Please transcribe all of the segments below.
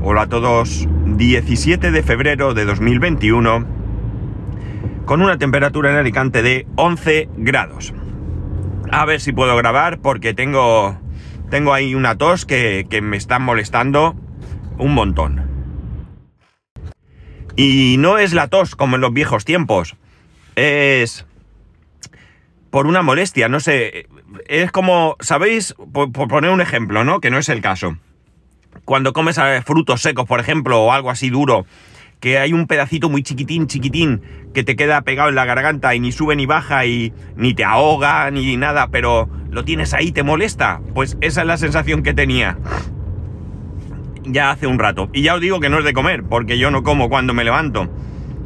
Hola a todos, 17 de febrero de 2021, con una temperatura en Alicante de 11 grados. A ver si puedo grabar porque tengo, tengo ahí una tos que, que me está molestando un montón. Y no es la tos como en los viejos tiempos, es por una molestia, no sé, es como, ¿sabéis? Por, por, poner un ejemplo, ¿no? Que no es el caso. Cuando comes frutos secos, por ejemplo, o algo así duro, que hay un pedacito muy chiquitín, chiquitín, que te queda pegado en la garganta y ni sube ni baja y ni te ahoga ni nada, pero lo tienes ahí, te molesta. Pues esa es la sensación que tenía ya hace un rato. Y ya os digo que no es de comer, porque yo no como cuando me levanto.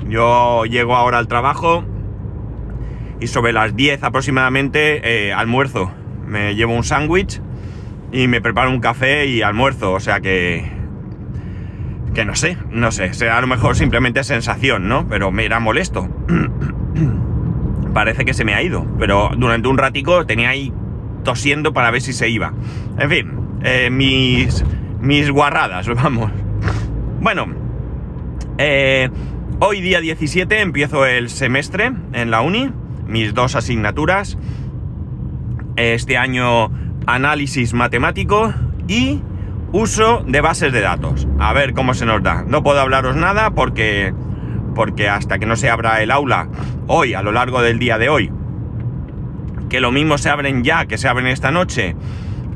Yo llego ahora al trabajo, y sobre las 10 aproximadamente eh, almuerzo. Me llevo un sándwich y me preparo un café y almuerzo, o sea que... Que no sé, no sé, será a lo mejor simplemente sensación, ¿no? Pero me era molesto. Parece que se me ha ido, pero durante un ratico tenía ahí tosiendo para ver si se iba. En fin, eh, mis, mis guarradas, vamos. Bueno, eh, hoy día 17 empiezo el semestre en la uni mis dos asignaturas. Este año análisis matemático y uso de bases de datos. A ver cómo se nos da. No puedo hablaros nada porque porque hasta que no se abra el aula hoy, a lo largo del día de hoy, que lo mismo se abren ya, que se abren esta noche,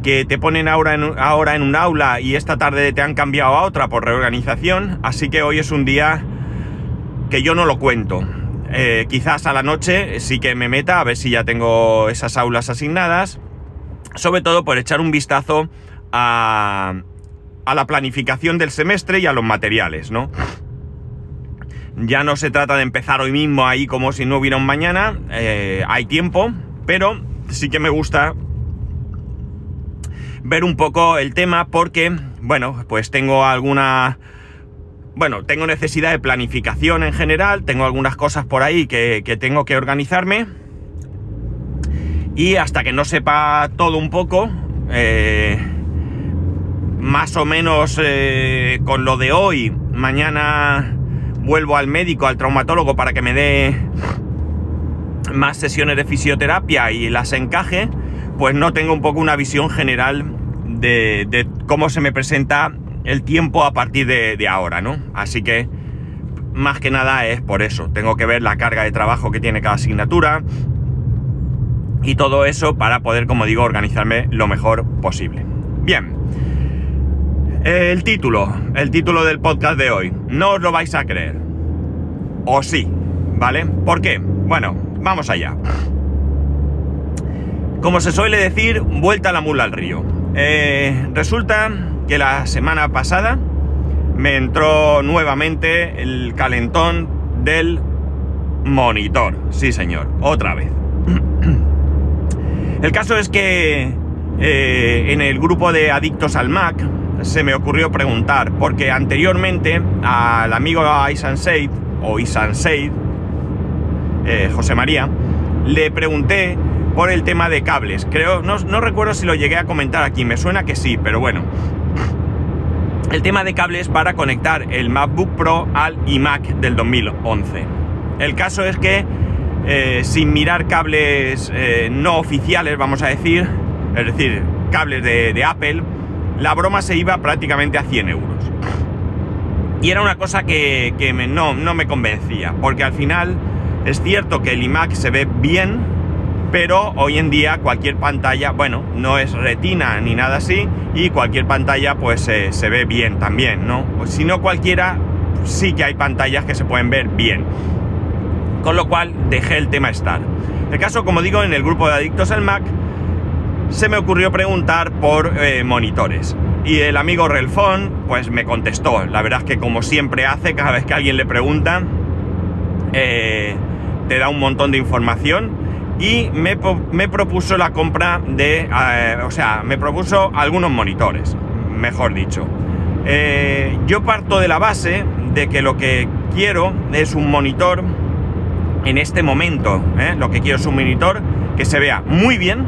que te ponen ahora en, ahora en un aula y esta tarde te han cambiado a otra por reorganización, así que hoy es un día que yo no lo cuento. Eh, quizás a la noche sí que me meta a ver si ya tengo esas aulas asignadas. Sobre todo por echar un vistazo a, a la planificación del semestre y a los materiales, ¿no? Ya no se trata de empezar hoy mismo ahí como si no hubiera un mañana. Eh, hay tiempo, pero sí que me gusta ver un poco el tema porque, bueno, pues tengo alguna bueno, tengo necesidad de planificación en general, tengo algunas cosas por ahí que, tengo que organizarme. Y hasta que no sepa todo un poco, eh, más o menos eh, con lo de hoy, mañana vuelvo al médico, al traumatólogo, para que me dé más sesiones de fisioterapia y las encaje, pues no tengo un poco una visión general de, de cómo se me presenta el tiempo a partir de, ahora, ¿no? Así que más que nada es por eso. Tengo que ver la carga de trabajo que tiene cada asignatura y todo eso para poder, como digo, organizarme lo mejor posible. Bien. El título, el título del podcast de hoy. No os lo vais a creer. O sí, ¿vale? ¿Por qué? Bueno, vamos allá. Como se suele decir, vuelta la mula al río. Eh, resulta que la semana pasada me entró nuevamente el calentón del monitor. Sí, señor, otra vez. El caso es que eh, en el grupo de adictos al Mac se me ocurrió preguntar, porque anteriormente al amigo Isansei, o Isansei, eh, José María, le pregunté por el tema de cables. Creo, no, no recuerdo si lo llegué a comentar aquí, me suena que sí, pero bueno el tema de cables para conectar el MacBook Pro al iMac del 2011. El caso es que eh, sin mirar cables eh, no oficiales, vamos a decir, es decir, cables de, Apple, la broma se iba prácticamente a 100 euros. Y era una cosa que, no, no me convencía, porque al final es cierto que el iMac se ve bien, pero hoy en día cualquier pantalla, bueno, no es retina ni nada así, y cualquier pantalla pues se ve bien también, ¿no? Si no cualquiera, sí que hay pantallas que se pueden ver bien. Con lo cual dejé el tema estar. El caso, como digo, en el grupo de adictos al Mac, se me ocurrió preguntar por eh, monitores. Y el amigo Relfon, pues me contestó. La verdad es que como siempre hace, cada vez que alguien le pregunta, eh, te da un montón de información y me, propuso la compra de, eh, o sea, me propuso algunos monitores, mejor dicho. Yo parto de la base de que lo que quiero es un monitor en este momento, ¿eh? lo que quiero es un monitor que se vea muy bien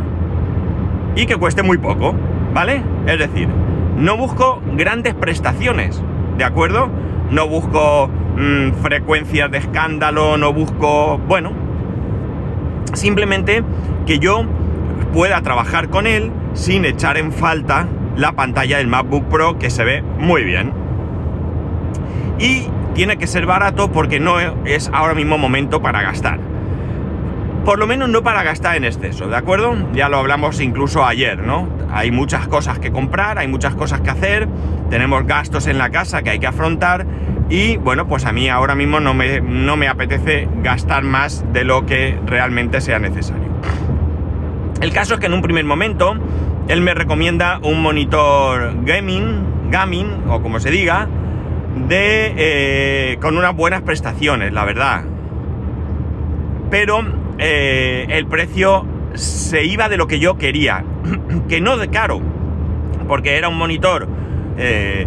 y que cueste muy poco, ¿vale? Es decir, no busco grandes prestaciones, ¿de acuerdo? No busco mm, frecuencias de escándalo, no busco, bueno, simplemente que yo pueda trabajar con él sin echar en falta la pantalla del MacBook Pro que se ve muy bien. Y tiene que ser barato porque no es ahora mismo momento para gastar. Por lo menos no para gastar en exceso, ¿de acuerdo? Ya lo hablamos incluso ayer, ¿no? Hay muchas cosas que comprar, hay muchas cosas que hacer, tenemos gastos en la casa que hay que afrontar y bueno, pues a mí ahora mismo no me, no me apetece gastar más de lo que realmente sea necesario. El caso es que en un primer momento él me recomienda un monitor gaming, gaming o como se diga, de, eh, con unas buenas prestaciones, la verdad. Pero eh, el precio se iba de lo que yo quería, que no de caro, porque era un monitor, eh,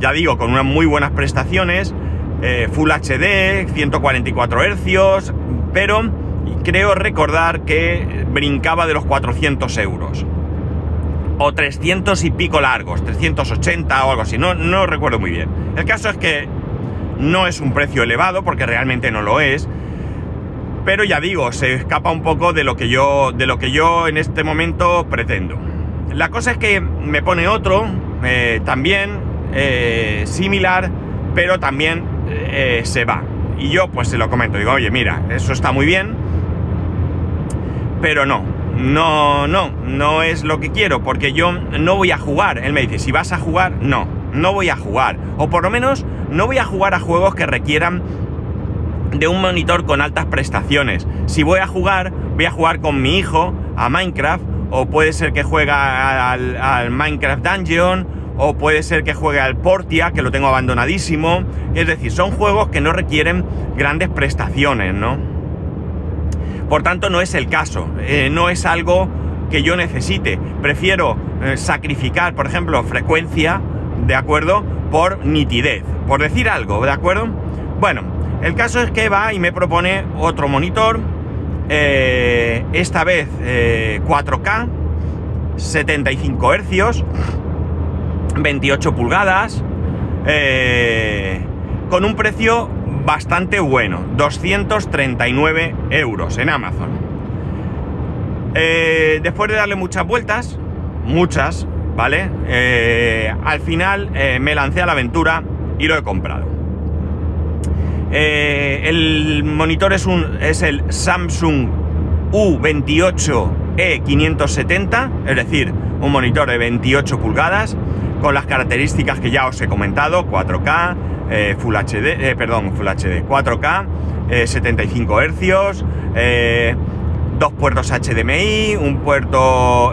ya digo, con unas muy buenas prestaciones, Full HD, 144 Hz, pero creo recordar que brincaba de los 400 euros. O 300 y pico largos, 380 o algo así, no, no recuerdo muy bien. El caso es que no es un precio elevado, porque realmente no lo es, pero ya digo, se escapa un poco de lo que yo, de lo que yo en este momento pretendo. La cosa es que me pone otro, eh, también eh, similar, pero también eh, se va. Y yo pues se lo comento, digo, oye, mira, eso está muy bien, pero no, no, no, no es lo que quiero, porque yo no voy a jugar. Él me dice, si vas a jugar, no, no voy a jugar. O por lo menos no voy a jugar a juegos que requieran de un monitor con altas prestaciones. Si voy a jugar, voy a jugar con mi hijo a Minecraft, o puede ser que juegue al, Minecraft Dungeon, o puede ser que juegue al Portia, que lo tengo abandonadísimo. Es decir, son juegos que no requieren grandes prestaciones, ¿no? Por tanto, no es el caso, eh, no es algo que yo necesite. Prefiero eh, sacrificar, por ejemplo, frecuencia, ¿de acuerdo? Por nitidez, por decir algo, ¿de acuerdo? Bueno, el caso es que va y me propone otro monitor, eh, esta vez 4K, 75 Hz, 28 pulgadas, con un precio bastante bueno, 239 euros en Amazon. Eh, después de darle muchas vueltas, muchas, ¿vale? al final me lancé a la aventura y lo he comprado. Eh, el monitor es, un, es el Samsung U28E570, es decir, un monitor de 28 pulgadas con las características que ya os he comentado, 4K, eh, Full HD, eh, perdón, Full HD, 4K, 75 Hz, dos puertos HDMI, un puerto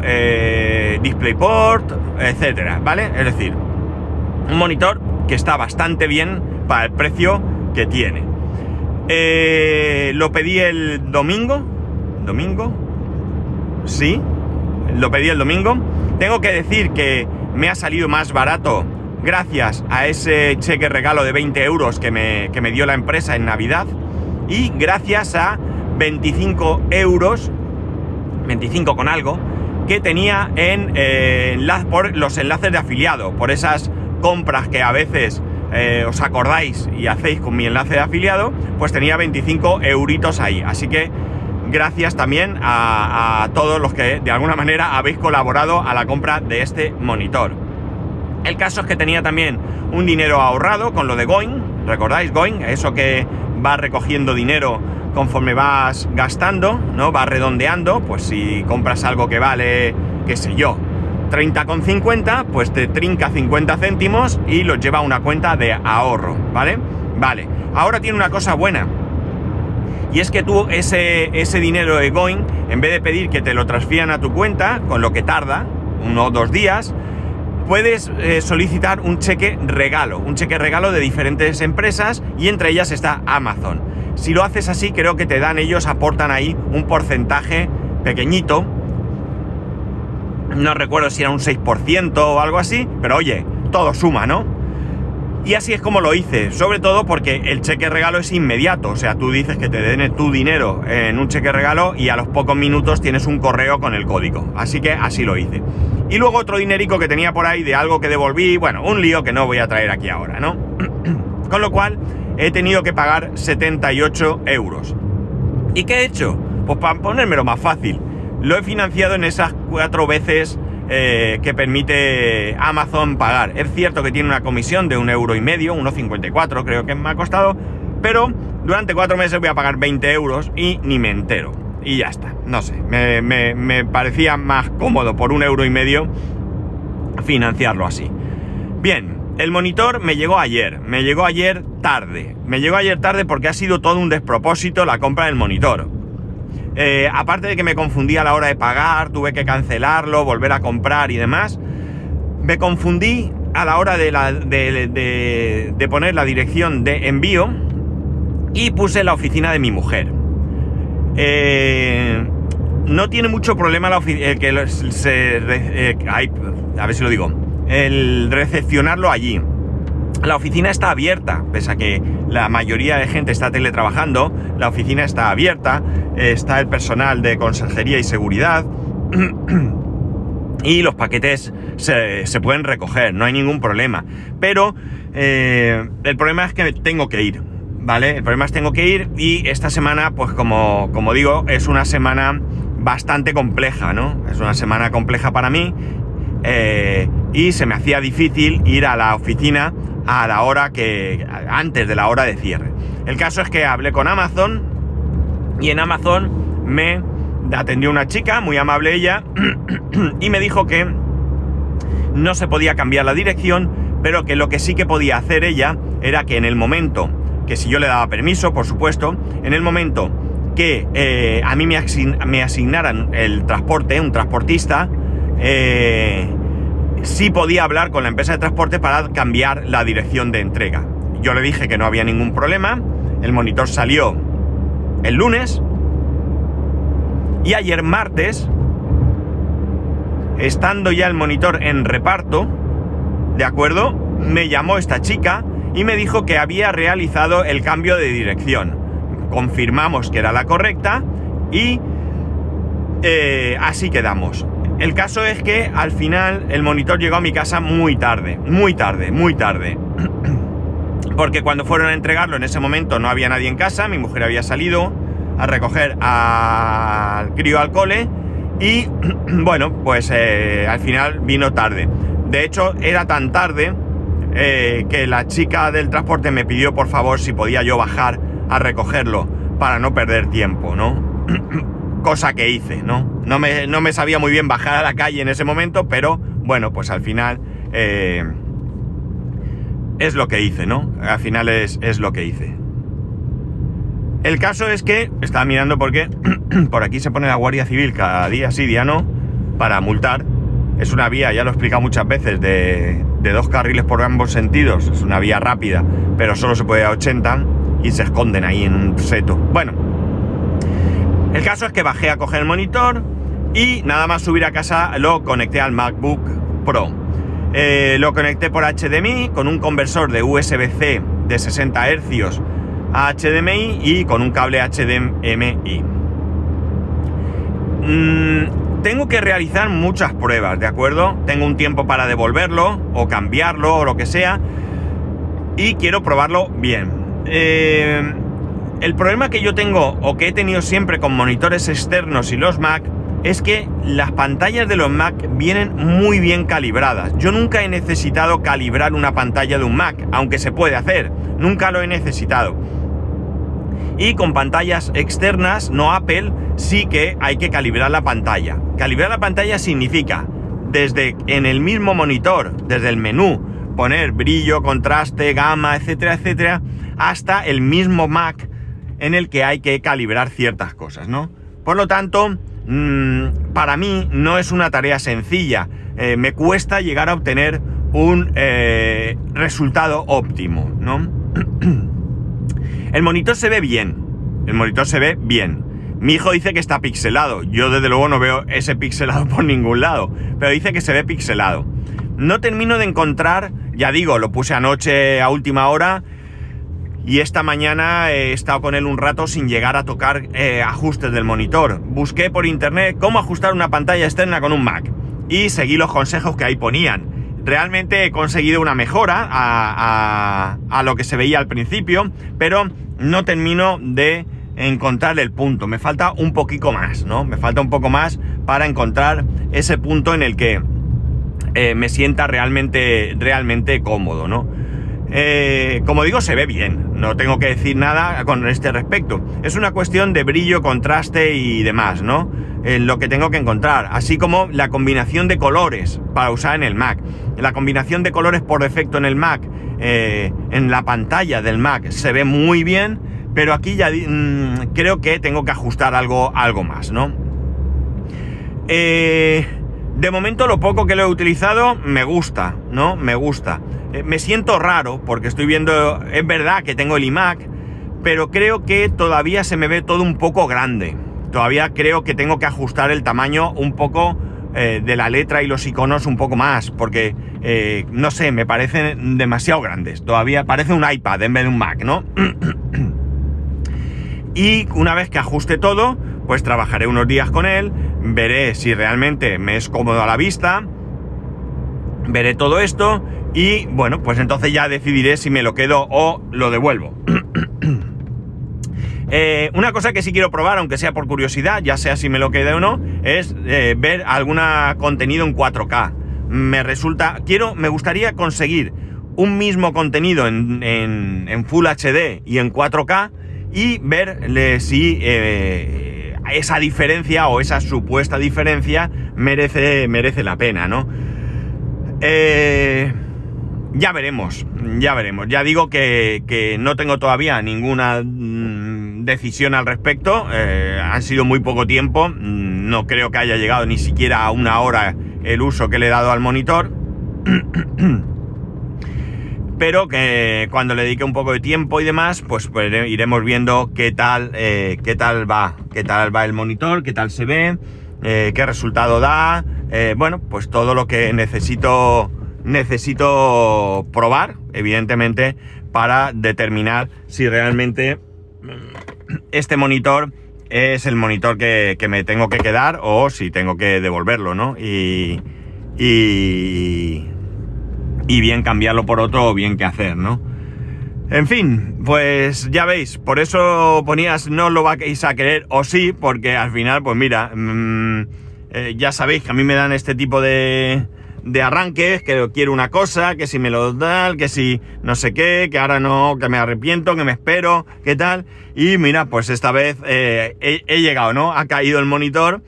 DisplayPort, etcétera, ¿vale? Es decir, un monitor que está bastante bien para el precio que tiene. Eh, lo pedí el domingo. ¿Domingo? Sí, lo pedí el domingo. Tengo que decir que me ha salido más barato gracias a ese cheque regalo de 20 euros que me, que me dio la empresa en Navidad y gracias a 25 euros, 25 con algo, que tenía en eh, por los enlaces de afiliado, por esas compras que a veces eh, os acordáis y hacéis con mi enlace de afiliado, pues tenía 25 euritos ahí. Así que gracias también a, todos los que de alguna manera habéis colaborado a la compra de este monitor. El caso es que tenía también un dinero ahorrado con lo de Going, ¿recordáis Going? Eso que va recogiendo dinero conforme vas gastando, ¿no? Va redondeando, pues si compras algo que vale, qué sé yo, 30,50, pues te trinca 50 céntimos y los lleva a una cuenta de ahorro, ¿vale? Vale, ahora tiene una cosa buena. Y es que tú ese, ese dinero de Going, en vez de pedir que te lo transfieran a tu cuenta, con lo que tarda, uno o dos días, puedes eh, solicitar un cheque regalo, un cheque regalo de diferentes empresas y entre ellas está Amazon. Si lo haces así, creo que te dan ellos, aportan ahí un porcentaje pequeñito no recuerdo si era un 6% o algo así, pero oye, todo suma, ¿no? Y así es como lo hice, sobre todo porque el cheque regalo es inmediato, o sea, tú dices que te den tu dinero en un cheque regalo y a los pocos minutos tienes un correo con el código, así que así lo hice. Y luego otro dinerico que tenía por ahí de algo que devolví, bueno, un lío que no voy a traer aquí ahora, ¿no? Con lo cual he tenido que pagar 78 euros. ¿Y qué he hecho? Pues para ponérmelo más fácil, lo he financiado en esas cuatro veces eh, que permite Amazon pagar. Es cierto que tiene una comisión de un euro y medio, 1,54 creo que me ha costado, pero durante cuatro meses voy a pagar 20 euros y ni me entero. Y ya está, no sé, me, parecía más cómodo por un euro y medio financiarlo así. Bien, el monitor me llegó ayer, me llegó ayer tarde. Me llegó ayer tarde porque ha sido todo un despropósito la compra del monitor. Eh, aparte de que me confundí a la hora de pagar, tuve que cancelarlo, volver a comprar y demás, me confundí a la hora de, la, de, poner la dirección de envío y puse la oficina de mi mujer. Eh, no tiene mucho problema la oficina, que se, eh, a ver si lo digo, el recepcionarlo allí. La oficina está abierta, pese a que la mayoría de gente está teletrabajando, la oficina está abierta, está el personal de consejería y seguridad y los paquetes se, pueden recoger, no hay ningún problema. Pero eh, el problema es que tengo que ir, El problema es tengo que ir y esta semana, pues como, como digo, es una semana bastante compleja, ¿no? Es una semana compleja para mí eh, y se me hacía difícil ir a la oficina a la hora que. antes de la hora de cierre. El caso es que hablé con Amazon y en Amazon me atendió una chica, muy amable ella, y me dijo que no se podía cambiar la dirección, pero que lo que sí que podía hacer ella era que en el momento, que si yo le daba permiso, por supuesto, en el momento que eh, a mí me, asignaran el transporte, un transportista, eh, sí podía hablar con la empresa de transporte para cambiar la dirección de entrega. Yo le dije que no había ningún problema, el monitor salió el lunes y ayer martes, estando ya el monitor en reparto, ¿de acuerdo? Me llamó esta chica y me dijo que había realizado el cambio de dirección. Confirmamos que era la correcta y eh, así quedamos. El caso es que al final el monitor llegó a mi casa muy tarde, muy tarde, muy tarde. Porque cuando fueron a entregarlo en ese momento no había nadie en casa, mi mujer había salido a recoger al crío al cole y bueno, pues eh, al final vino tarde. De hecho, era tan tarde eh, que la chica del transporte me pidió por favor si podía yo bajar a recogerlo para no perder tiempo, ¿no? cosa que hice, ¿no? No me, no me, sabía muy bien bajar a la calle en ese momento, pero bueno, pues al final eh, es lo que hice, ¿no? Al final es, es, lo que hice. El caso es que, estaba mirando porque por aquí se pone la Guardia Civil cada día sí, día no, para multar. Es una vía, ya lo he explicado muchas veces, de, de dos carriles por ambos sentidos. Es una vía rápida, pero solo se puede a 80 y se esconden ahí en un seto. Bueno, el caso es que bajé a coger el monitor y nada más subir a casa lo conecté al MacBook Pro. Eh, lo conecté por HDMI con un conversor de USB-C de 60 Hz a HDMI y con un cable HDMI. Mm, tengo que realizar muchas pruebas, ¿de acuerdo? Tengo un tiempo para devolverlo o cambiarlo o lo que sea y quiero probarlo bien. Eh, el problema que yo tengo o que he tenido siempre con monitores externos y los Mac es que las pantallas de los Mac vienen muy bien calibradas. Yo nunca he necesitado calibrar una pantalla de un Mac, aunque se puede hacer, nunca lo he necesitado. Y con pantallas externas, no Apple, sí que hay que calibrar la pantalla. Calibrar la pantalla significa, desde en el mismo monitor, desde el menú, poner brillo, contraste, gama, etcétera, etcétera, hasta el mismo Mac en el que hay que calibrar ciertas cosas, ¿no? Por lo tanto, mm, para mí no es una tarea sencilla. Eh, me cuesta llegar a obtener un eh, resultado óptimo, ¿no? el monitor se ve bien. El monitor se ve bien. Mi hijo dice que está pixelado. Yo desde luego no veo ese pixelado por ningún lado. Pero dice que se ve pixelado. No termino de encontrar, ya digo, lo puse anoche a última hora y esta mañana he estado con él un rato sin llegar a tocar eh, ajustes del monitor. Busqué por internet cómo ajustar una pantalla externa con un Mac y seguí los consejos que ahí ponían. Realmente he conseguido una mejora a, lo que se veía al principio, pero no termino de encontrar el punto. Me falta un poquito más, ¿no? Me falta un poco más para encontrar ese punto en el que eh, me sienta realmente, realmente cómodo, ¿no? Eh, como digo, se ve bien, no tengo que decir nada con este respecto. Es una cuestión de brillo, contraste y demás, ¿no? En lo que tengo que encontrar, así como la combinación de colores para usar en el Mac. La combinación de colores por defecto en el Mac, eh, en la pantalla del Mac, se ve muy bien, pero aquí ya mm, creo que tengo que ajustar algo, algo más, ¿no? Eh, de momento lo poco que lo he utilizado me gusta, ¿no? Me gusta. Eh, me siento raro porque estoy viendo, es verdad que tengo el iMac, pero creo que todavía se me ve todo un poco grande. Todavía creo que tengo que ajustar el tamaño un poco eh, de la letra y los iconos un poco más, porque, eh, no sé, me parecen demasiado grandes. Todavía parece un iPad en vez de un Mac, ¿no? y una vez que ajuste todo, pues trabajaré unos días con él, veré si realmente me es cómodo a la vista, veré todo esto y bueno, pues entonces ya decidiré si me lo quedo o lo devuelvo. Eh, una cosa que sí quiero probar, aunque sea por curiosidad, ya sea si me lo quedo o no, es eh, ver algún contenido en 4K. Me resulta, quiero, me gustaría conseguir un mismo contenido en, Full HD y en 4K y ver si eh, esa diferencia o esa supuesta diferencia merece, merece la pena, ¿no? Eh, ya veremos, ya veremos. Ya digo que, no tengo todavía ninguna decisión al respecto. Eh, han sido muy poco tiempo. Mm, no creo que haya llegado ni siquiera a una hora el uso que le he dado al monitor. pero que cuando le dedique un poco de tiempo y demás, pues, pues iremos viendo qué tal, eh, qué tal va, qué tal va el monitor, qué tal se ve, eh, qué resultado da, eh, bueno, pues todo lo que necesito, necesito probar, evidentemente, para determinar si realmente este monitor es el monitor que, que me tengo que quedar o si tengo que devolverlo, ¿no? Y, y y bien cambiarlo por otro o bien qué hacer, ¿no? En fin, pues ya veis, por eso ponías no lo vais a querer o sí, porque al final, pues mira, mm, eh, ya sabéis que a mí me dan este tipo de, de arranques, que quiero una cosa, que si me lo dan, que si no sé qué, que ahora no, que me arrepiento, que me espero, qué tal. Y mira, pues esta vez eh, he llegado, ¿no? Ha caído el monitor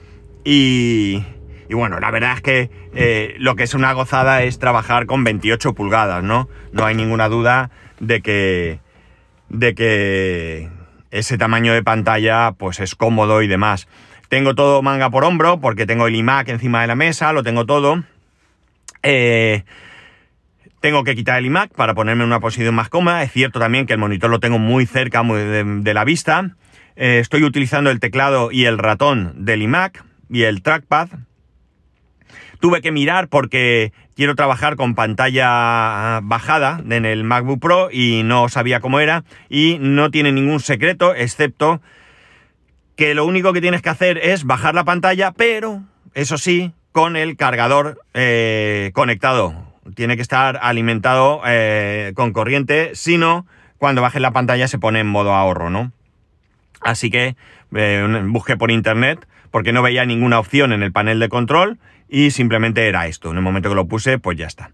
y y bueno, la verdad es que eh, lo que es una gozada es trabajar con 28 pulgadas, ¿no? No hay ninguna duda de que, de que ese tamaño de pantalla pues es cómodo y demás. Tengo todo manga por hombro porque tengo el iMac encima de la mesa, lo tengo todo. Eh, tengo que quitar el iMac para ponerme en una posición más cómoda. Es cierto también que el monitor lo tengo muy cerca de, la vista. Eh, estoy utilizando el teclado y el ratón del iMac y el trackpad Tuve que mirar porque quiero trabajar con pantalla bajada en el MacBook Pro y no sabía cómo era y no tiene ningún secreto excepto que lo único que tienes que hacer es bajar la pantalla, pero eso sí, con el cargador eh, conectado. Tiene que estar alimentado eh, con corriente, si no, cuando bajes la pantalla se pone en modo ahorro, ¿no? Así que eh, busqué por internet porque no veía ninguna opción en el panel de control y simplemente era esto. En el momento que lo puse, pues ya está.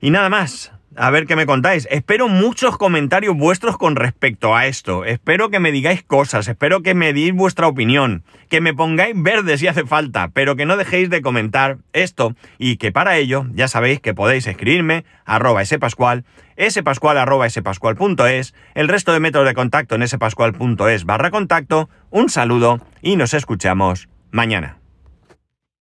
Y nada más. A ver qué me contáis. Espero muchos comentarios vuestros con respecto a esto. Espero que me digáis cosas. Espero que me deis vuestra opinión. Que me pongáis verde si hace falta. Pero que no dejéis de comentar esto. Y que para ello ya sabéis que podéis escribirme arroba spascual, spascual arroba spascual.es, el resto de métodos de contacto en spascual.es barra contacto. Un saludo y nos escuchamos mañana.